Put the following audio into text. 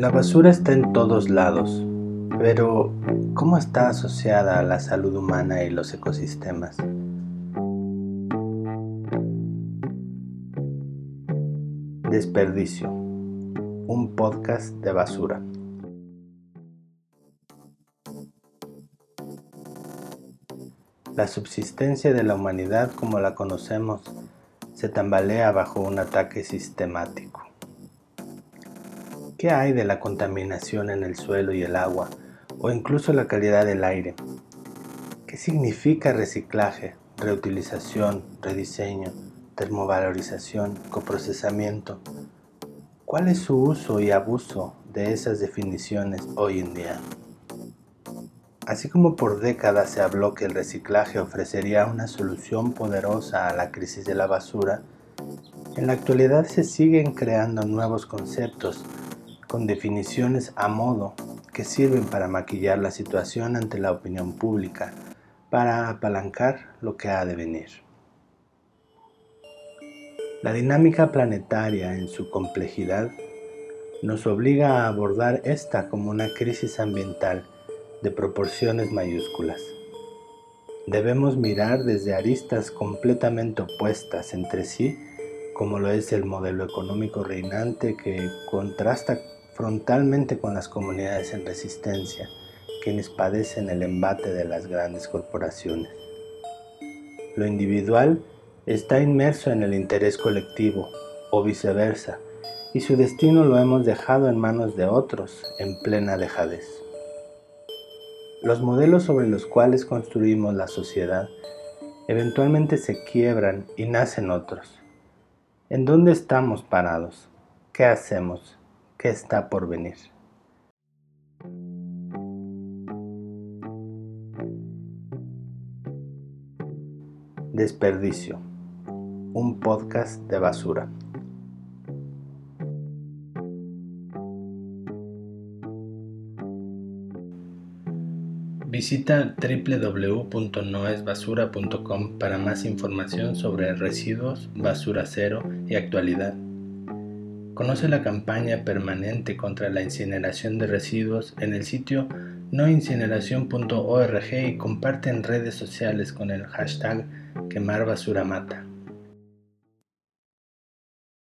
La basura está en todos lados, pero ¿cómo está asociada a la salud humana y los ecosistemas? Desperdicio, un podcast de basura. La subsistencia de la humanidad como la conocemos se tambalea bajo un ataque sistemático. ¿Qué hay de la contaminación en el suelo y el agua o incluso la calidad del aire? ¿Qué significa reciclaje, reutilización, rediseño, termovalorización, coprocesamiento? ¿Cuál es su uso y abuso de esas definiciones hoy en día? Así como por décadas se habló que el reciclaje ofrecería una solución poderosa a la crisis de la basura, en la actualidad se siguen creando nuevos conceptos con definiciones a modo que sirven para maquillar la situación ante la opinión pública, para apalancar lo que ha de venir. La dinámica planetaria en su complejidad nos obliga a abordar esta como una crisis ambiental de proporciones mayúsculas. Debemos mirar desde aristas completamente opuestas entre sí, como lo es el modelo económico reinante que contrasta frontalmente con las comunidades en resistencia, quienes padecen el embate de las grandes corporaciones. Lo individual está inmerso en el interés colectivo, o viceversa, y su destino lo hemos dejado en manos de otros en plena dejadez. Los modelos sobre los cuales construimos la sociedad eventualmente se quiebran y nacen otros. ¿En dónde estamos parados? ¿Qué hacemos? ¿Qué está por venir? Desperdicio. Un podcast de basura. Visita www.noesbasura.com para más información sobre residuos, basura cero y actualidad. Conoce la campaña permanente contra la incineración de residuos en el sitio noincineración.org y comparte en redes sociales con el hashtag quemar basura mata.